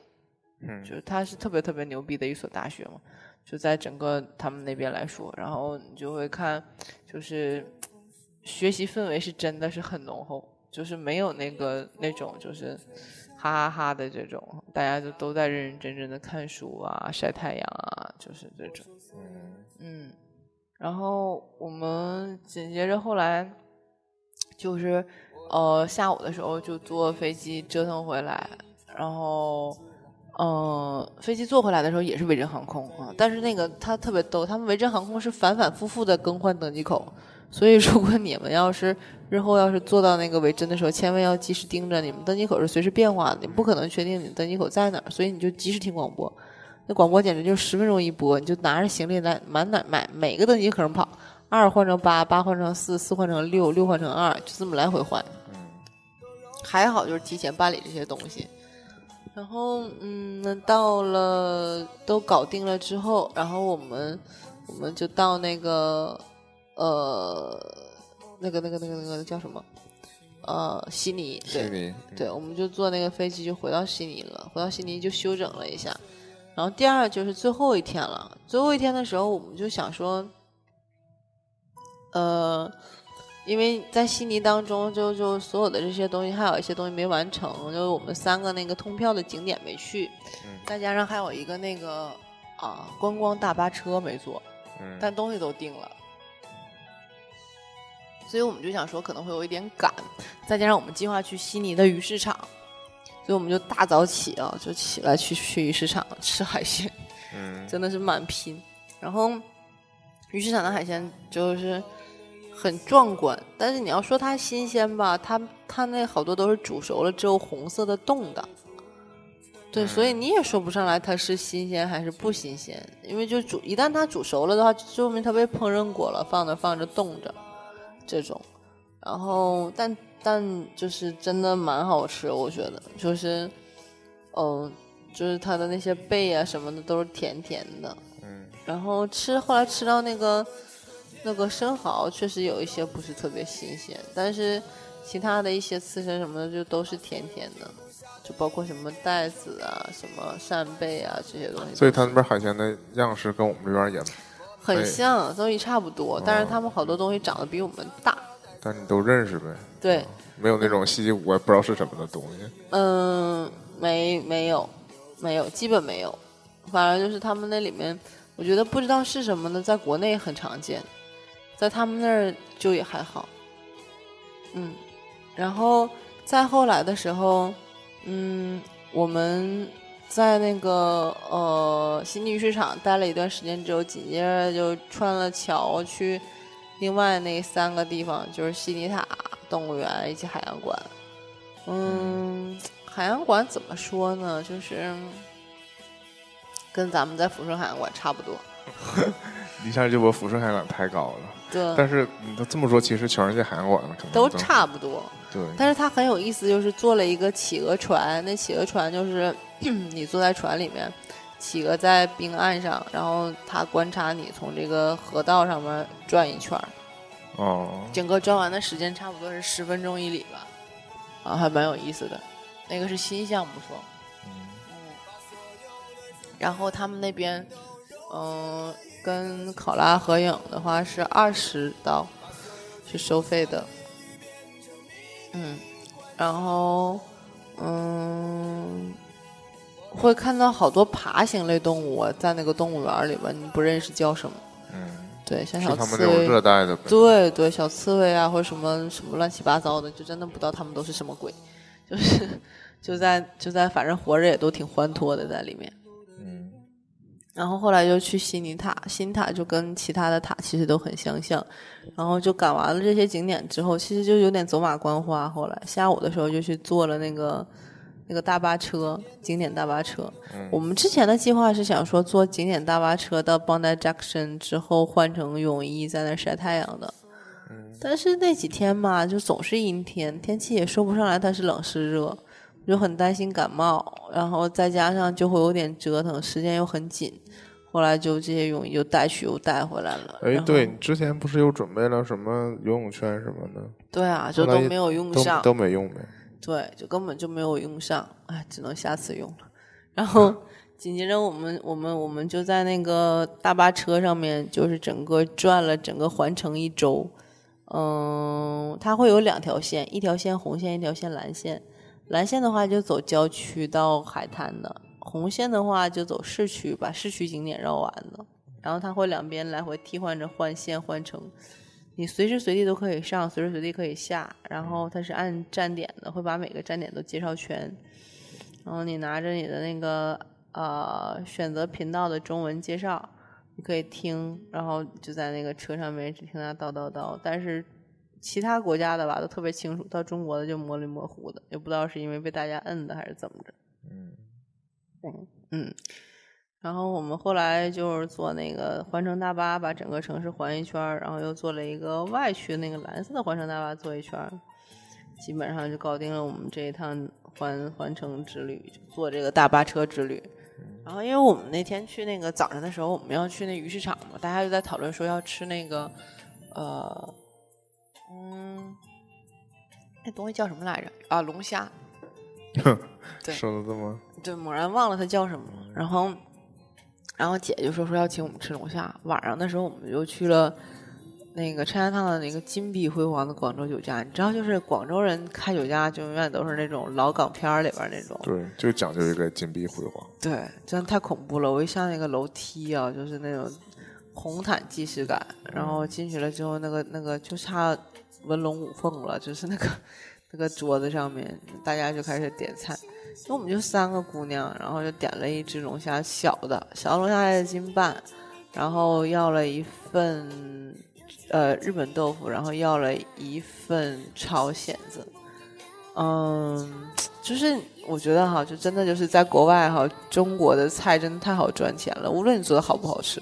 嗯，就是它是特别特别牛逼的一所大学嘛。就在整个他们那边来说，然后你就会看，就是学习氛围是真的是很浓厚，就是没有那个那种就是哈哈哈的这种，大家就都在认认真真的看书啊、晒太阳啊，就是这种。嗯，然后我们紧接着后来就是呃下午的时候就坐飞机折腾回来，然后。嗯，飞机坐回来的时候也是维珍航空啊，但是那个它特别逗，他们维珍航空是反反复复的更换登机口，所以如果你们要是日后要是坐到那个维珍的时候，千万要及时盯着，你们登机口是随时变化的，你不可能确定你登机口在哪儿，所以你就及时听广播，那广播简直就十分钟一播，你就拿着行李来满哪买每个登机口上跑，二换成八，八换成四，四换成六，六换成二，就这么来回换。还好就是提前办理这些东西。然后，嗯，到了都搞定了之后，然后我们我们就到那个，呃，那个那个那个那个叫什么？呃，悉尼。悉尼。对，我们就坐那个飞机就回到悉尼了。回到悉尼就休整了一下，然后第二就是最后一天了。最后一天的时候，我们就想说，呃。因为在悉尼当中，就就所有的这些东西，还有一些东西没完成，就我们三个那个通票的景点没去，嗯再加上还有一个那个啊观光大巴车没坐，嗯，但东西都定了，所以我们就想说可能会有一点赶，再加上我们计划去悉尼的鱼市场，所以我们就大早起啊，就起来去去鱼市场吃海鲜。嗯真的是蛮拼。然后鱼市场的海鲜就是很壮观，但是你要说它新鲜吧，它它那好多都是煮熟了之后红色的冻的。对，所以你也说不上来它是新鲜还是不新鲜，因为就煮一旦它煮熟了的话，就说明它被烹饪过了，放着放着冻着，这种。然后，但但就是真的蛮好吃，我觉得就是，嗯、就是它的那些贝啊什么的都是甜甜的。嗯然后吃后来吃到那个那个生蚝，确实有一些不是特别新鲜，但是其他的一些刺身什么的就都是甜甜的，就包括什么带子啊、什么扇贝啊这些东西，所以他那边海鲜的样式跟我们这边也，很像，东西差不多，但是他们好多东西长得比我们大。但你都认识呗，对，没有那种稀奇古怪不知道是什么的东西。嗯，没没有，没有，基本没有。反正就是他们那里面，我觉得不知道是什么呢，在国内很常见，在他们那儿就也还好。嗯，然后再后来的时候，嗯，我们在那个呃悉尼市场待了一段时间之后，紧接着就穿了桥去另外那三个地方，就是悉尼塔动物园以及海洋馆。嗯，海洋馆怎么说呢？就是跟咱们在抚顺海洋馆差不多。一下就把抚顺海洋馆抬高了，对，但是你都这么说，其实全世界海洋馆可能都差不多。对，但是它很有意思，就是做了一个企鹅船。那企鹅船就是 你坐在船里面，企鹅在冰岸上，然后它观察你从这个河道上面转一圈儿，哦，整个转完的时间差不多是十分钟一里吧，啊，还蛮有意思的。那个是新项目说，嗯。然后他们那边，嗯、跟考拉合影的话是二十刀，是收费的。嗯，然后，嗯，会看到好多爬行类动物啊在那个动物园里边，你不认识叫什么？嗯，对，像是小刺猬，热带的，对对，小刺猬啊，或者什么什么乱七八糟的，就真的不知道他们都是什么鬼，就是就在就在，反正活着也都挺欢脱的在里面。嗯然后后来就去悉尼塔，悉尼塔就跟其他的塔其实都很相像。然后就赶完了这些景点之后，其实就有点走马观花。后来下午的时候就去坐了那个那个大巴车，景点大巴车。嗯我们之前的计划是想说坐景点大巴车到 Bondi Junction 之后换成泳衣在那儿晒太阳的。嗯但是那几天嘛，就总是阴天，天气也说不上来它是冷是热，我就很担心感冒，然后再加上就会有点折腾，时间又很紧，后来就这些泳衣就带去又带回来了。哎对你之前不是又准备了什么游泳圈什么的，对啊，就都没有用都上，都没用呗。对，就根本就没有用上，哎，只能下次用了。然后 紧接着我们我们我们就在那个大巴车上面，就是整个转了整个环城一周。嗯，它会有两条线，一条线红线，一条线蓝线。蓝线的话就走郊区到海滩的，红线的话就走市区，把市区景点绕完的。然后它会两边来回替换着换线换乘，你随时随地都可以上，随时随地可以下。然后它是按站点的，会把每个站点都介绍全。然后你拿着你的那个呃选择频道的中文介绍，你可以听，然后就在那个车上面只听他叨叨叨。但是其他国家的吧都特别清楚，到中国的就模里模糊的，也不知道是因为被大家摁的还是怎么着。嗯嗯，然后我们后来就是坐那个环城大巴，把整个城市环一圈儿，然后又坐了一个外区那个蓝色的环城大巴坐一圈儿，基本上就搞定了我们这一趟环环城之旅，就坐这个大巴车之旅。然后因为我们那天去那个早上的时候，我们要去那鱼市场嘛，大家就在讨论说要吃那个，呃，嗯，那东西叫什么来着？啊，龙虾。对说的这么对，猛然忘了它叫什么了。然后，然后姐就说说要请我们吃龙虾。晚上的时候，我们就去了那个陈家烫的那个金碧辉煌的广州酒家，你知道，就是广州人开酒家就永远都是那种老港片儿里边儿那种，对，就讲究一个金碧辉煌。对，真的太恐怖了。我一上那个楼梯啊，就是那种红毯既视感，然后进去了之后，那个那个就差文龙舞凤了，就是那个 那个桌子上面，大家就开始点菜。那我们就三个姑娘，然后就点了一只龙虾，小的小龙虾的斤半，然后要了一份呃日本豆腐，然后要了一份朝鲜子。嗯，就是我觉得哈，就真的就是在国外哈，中国的菜真的太好赚钱了，无论你做的好不好吃。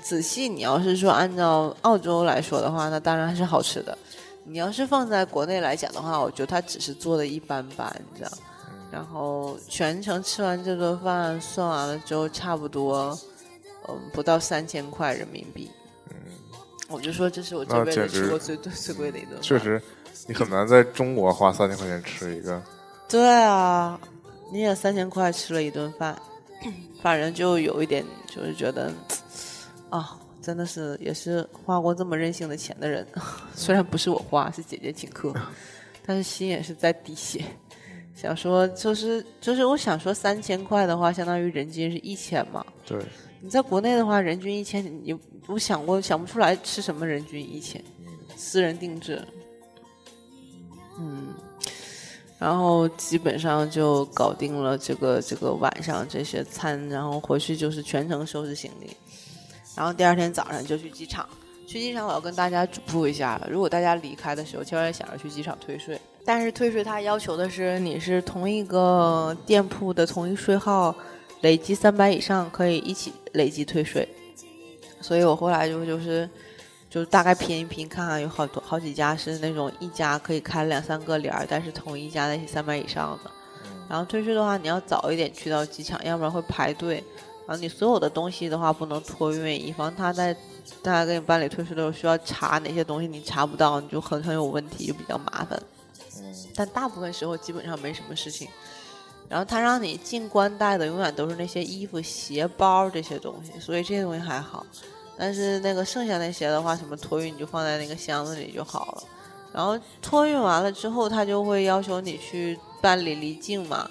仔细你要是说按照澳洲来说的话，那当然还是好吃的。你要是放在国内来讲的话，我觉得他只是做的一般般，你知道。然后全程吃完这顿饭，算完了之后，差不多，嗯，不到三千块人民币。嗯我就说这是我这辈子吃过最最最贵的一顿饭。确实，你很难在中国花三千块钱吃一个。对啊，你也三千块吃了一顿饭，反正就有一点就是觉得，啊，真的是也是花过这么任性的钱的人，虽然不是我花，是姐姐请客，但是心也是在滴血。想说就是就是我想说三千块的话，相当于人均是一千嘛。对，你在国内的话，人均一千，你我想过想不出来吃什么人均一千，私人定制。嗯，然后基本上就搞定了这个这个晚上这些餐，然后回去就是全程收拾行李，然后第二天早上就去机场。去机场我要跟大家嘱咐一下，如果大家离开的时候，千万想着去机场退税。但是退税它要求的是你是同一个店铺的同一税号，累计三百以上可以一起累计退税。所以我后来就就是就大概拼一拼，看看有好多好几家是那种一家可以开两三个帘儿，但是同一家那些三百以上的。然后退税的话，你要早一点去到机场，要不然会排队。然后你所有的东西的话不能托运，以防他在大家给你办理退税的时候需要查哪些东西，你查不到，你就很很有问题，就比较麻烦。但大部分时候基本上没什么事情。然后他让你进关带的永远都是那些衣服、鞋包这些东西，所以这些东西还好。但是那个剩下那些的话，什么托运你就放在那个箱子里就好了。然后托运完了之后，他就会要求你去办理离境嘛，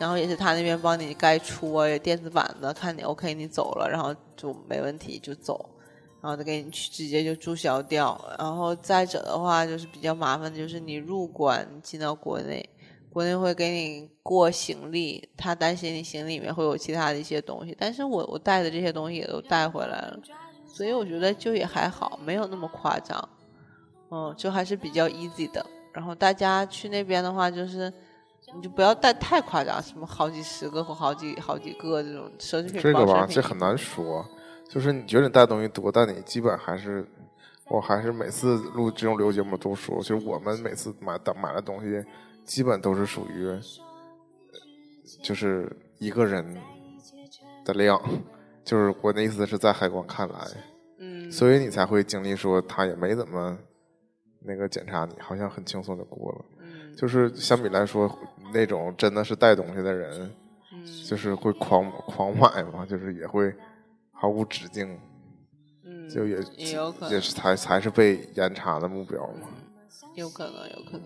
然后也是他那边帮你该出啊，有电子版的，看你 OK 你走了，然后就没问题就走，然后再给你去直接就注销掉。然后再者的话，就是比较麻烦的就是你入关进到国内，国内会给你过行李，他担心你行李里面会有其他的一些东西，但是我我带的这些东西也都带回来了，所以我觉得就也还好，没有那么夸张，嗯，就还是比较 easy 的。然后大家去那边的话，就是你就不要带太夸张，什么好几十个或好几好几个这种奢侈品。这个吧，这很难说。就是你觉得你带东西多，但你基本还是，我还是每次录这种旅游节目都说，就是我们每次买的买的东西，基本都是属于，呃就是一个人的量，就是我的意思是在海关看来，嗯，所以你才会经历说他也没怎么那个检查你，好像很轻松的过了。嗯就是相比来说，那种真的是带东西的人，嗯就是会狂狂买嘛，就是也会毫无止境，嗯，就也也有可能也是才才是被严查的目标嘛。有可能，有可能。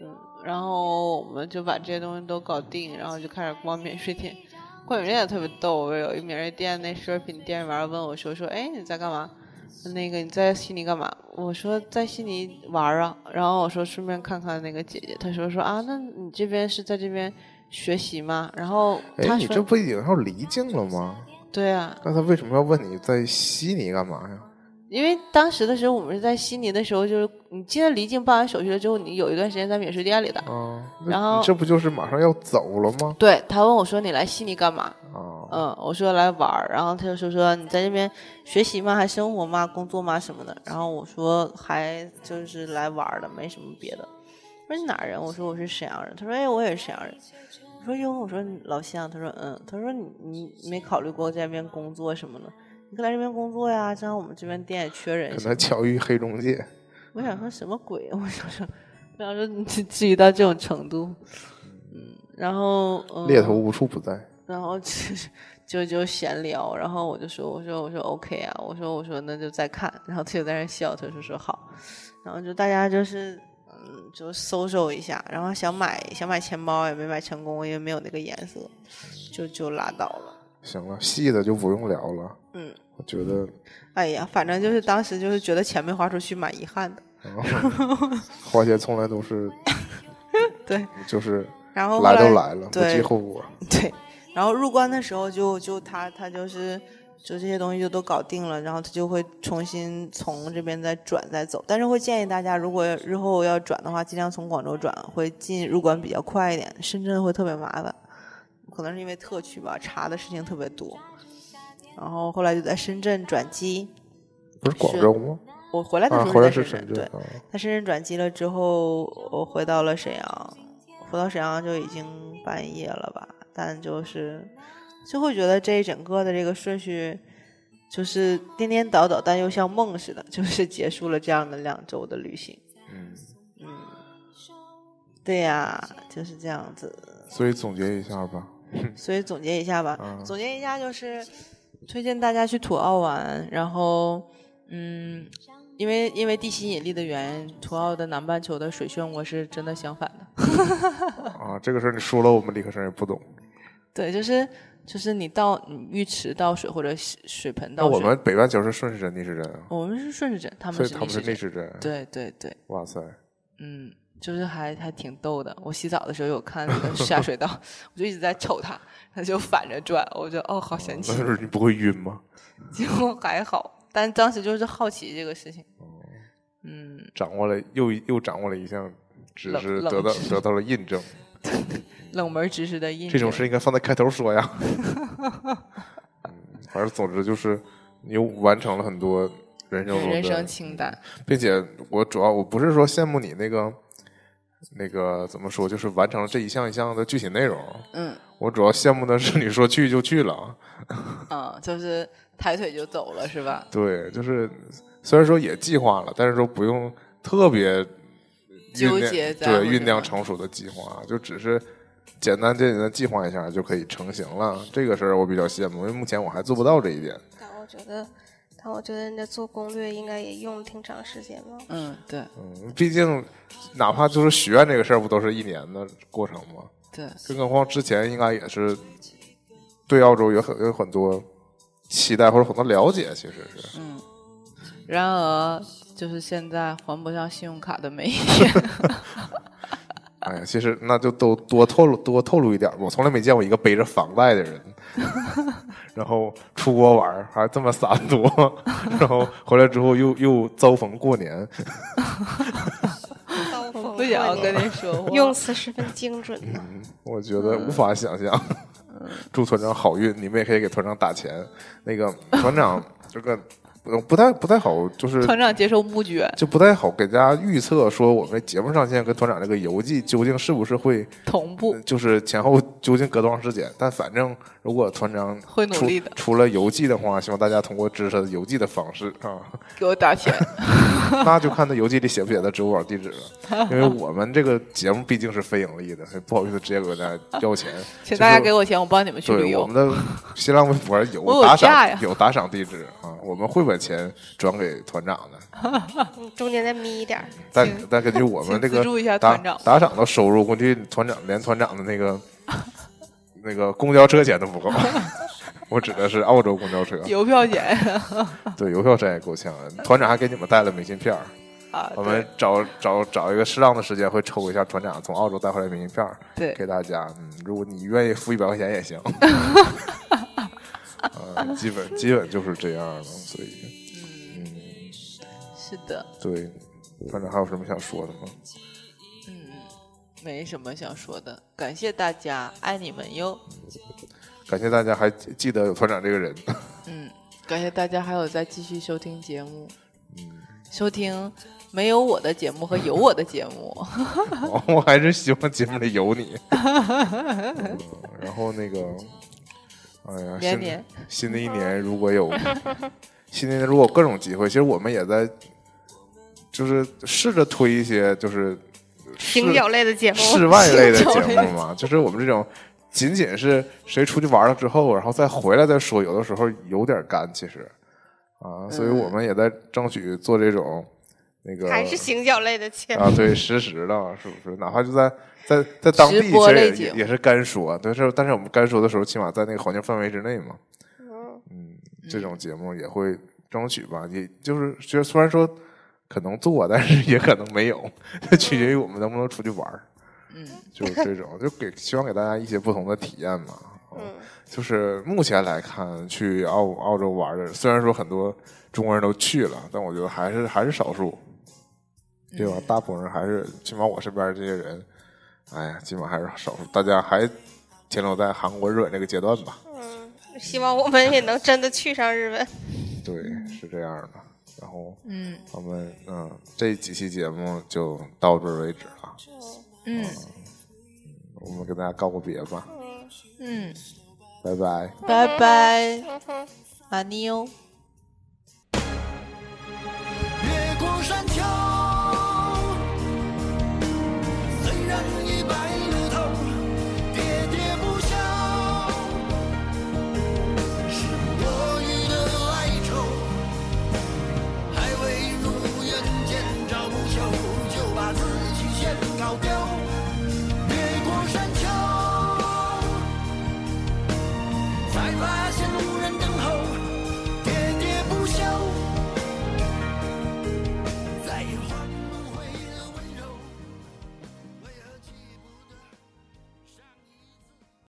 嗯，然后我们就把这些东西都搞定，然后就开始逛免税店。逛免税店也特别逗，我有一免税店那奢侈品店员问我说：“说，哎，你在干嘛？那个你在悉尼干嘛？”我说：“在悉尼玩儿啊。”然后我说：“顺便看看那个姐姐。”他说：“说啊，那你这边是在这边学习吗？”然后哎，你：“这不已经要离境了吗？对啊，那他为什么要问你在悉尼干嘛呀？因为当时的时候，我们是在悉尼的时候，就是你记得离境办完手续了之后，你有一段时间在免税店里的。啊，那然后你这不就是马上要走了吗？对他问我说：“你来悉尼干嘛？”啊，嗯，我说来玩儿，然后他就说说你在这边学习吗？还生活吗？工作吗？什么的。然后我说还就是来玩儿的，没什么别的。他说你哪儿人？我说我是沈阳人。他说哎，我也是沈阳人。我说哟，我说你老乡。他说嗯，他说你你没考虑过在这边工作什么的？你可以来这边工作呀，正好我们这边店也缺人可。能巧遇黑中介。我想说什么鬼？我想说，我想说你至至于到这种程度，嗯，然后、嗯、猎头无处不在。然后就就就闲聊，然后我就说我说我说 OK 啊，我说我说那就再看，然后他就在那笑，他说说好，然后就大家就是嗯就搜搜一下，然后想买想买钱包也没买成功，因为没有那个颜色，就就拉倒了。行了，细的就不用聊了。嗯，我觉得哎呀，反正就是当时就是觉得钱没花出去，蛮遗憾的。啊花钱从来都是 对，就是然后来都来了，不计后果。对，然后入关的时候就就他他就是就这些东西就都搞定了，然后他就会重新从这边再转再走，但是会建议大家，如果日后要转的话，尽量从广州转，会进入关比较快一点，深圳会特别麻烦，可能是因为特区吧，查的事情特别多。然后后来就在深圳转机，不是广州吗？我回来的时啊，候在深圳，对。在深圳转机了之后，我回到了沈阳，回到沈阳就已经半夜了吧，但就是就会觉得这一整个的这个顺序就是颠颠倒倒，但又像梦似的，就是结束了这样的两周的旅行。嗯，嗯，对呀，就是这样子。所以总结一下吧。所以总结一下吧，嗯总结一下就是推荐大家去土澳玩，然后嗯，因为因为地心引力的原因，土澳的南半球的水漩涡是真的相反的。啊，这个事儿你说了，我们理科生也不懂。对，就是就是你到你浴池倒水或者水水盆那倒水，我们北半球是顺时针逆时针啊，我们是顺时针，他们是他们是逆时针。时针。，对对对，哇塞，嗯，就是还还挺逗的。我洗澡的时候有看那个 下水道，我就一直在瞅它，它就反着转，我就哦，好神奇那。是你不会晕吗？结果还好，但当时就是好奇这个事情。哦嗯，掌握了又又掌握了一项知冷识，冷得到得到了印证。冷门知识的印证。这种事应该放在开头说呀。嗯，反正总之就是你又完成了很多人生人生清单。并且我主要我不是说羡慕你那个那个怎么说，就是完成了这一项一项的具体内容。嗯我主要羡慕的是你说去就去了，嗯，就是抬腿就走了是吧？对，就是虽然说也计划了，但是说不用特别纠结在对酝酿成熟的计划，就只是简单简单的计划一下就可以成型了。这个事儿我比较羡慕，因为目前我还做不到这一点。但我觉得，但我觉得你做攻略应该也用了挺长时间吧。嗯，对嗯，毕竟哪怕就是许愿这个事儿，不都是一年的过程吗？对，更何况之前应该也是对澳洲有很有很多期待或者很多了解，其实是。嗯。然而，就是现在还不上信用卡的每一天。哎呀，其实那就都多透露多透露一点吧。我从来没见过一个背着房贷的人，然后出国玩还这么洒脱，然后回来之后又又遭逢过年。不想要跟你说。用词十分精准呢。嗯，我觉得无法想象。祝团长好运，你们也可以给团长打钱。那个团长这个不不太不太好，就是团长接受募捐，就不太好给大家预测说我们节目上线跟团长这个邮寄究竟是不是会同步就是前后究竟隔多长时间？但反正如果团长会努力的除了邮寄的话，希望大家通过支持邮寄的方式啊，给我打钱。那就看他邮寄里写不写他支付宝地址了。因为我们这个节目毕竟是非盈利的，不好意思直接给大家要钱。请大家给我钱，我帮你们去旅游我们。的新浪微博我有有打赏呀有打赏地址啊，我们会把钱转给团长的。嗯中间再眯一点儿。但但根据我们这个打打赏的收入，估计团长连团长的那个 那个公交车钱都不够。我指的是澳洲公交车，邮票钱对邮票钱也够呛。团长还给你们带了明信片儿，啊，我们找找找一个适当的时间会抽一下团长从澳洲带回来明信片儿对给大家。嗯，如果你愿意付一百块钱也行。呃，基本基本就是这样了，所以嗯，是的，对，团长还有什么想说的吗？嗯，没什么想说的，感谢大家，爱你们哟。感谢大家还记得有团长这个人。嗯，感谢大家还有在继续收听节目，嗯，收听没有我的节目和有我的节目。哦我还是希望节目里有你。嗯然后那个，哎呀，新年年新的一年如果有 新的一年如果有各种机会，其实我们也在就是试着推一些就是室行脚类的节目，室外类的节目嘛，就是我们这种仅仅是谁出去玩了之后，然后再回来再说，有的时候有点干，其实啊，所以我们也在争取做这种那个还是行脚类的节目。啊，对，实时的，是不是？哪怕就在在在当地，其实也是干说，但是但是我们干说的时候，起码在那个环境范围之内嘛。嗯嗯，这种节目也会争取吧，也就是就虽然说可能做，但是也可能没有，取决于我们能不能出去玩儿。嗯，就是这种，就给希望给大家一些不同的体验嘛。嗯，就是目前来看，去澳澳洲玩的，虽然说很多中国人都去了，但我觉得还是还是少数，对吧？大部分人还是，起码我身边这些人，哎呀，基本还是少数，大家还停留在韩国、日本这个阶段吧。嗯，希望我们也能真的去上日本。对，是这样的。然后嗯我们嗯，这几期节目就到这儿为止了。嗯我们跟大家告个别吧，嗯，拜拜。拜拜。阿妞。越过山丘。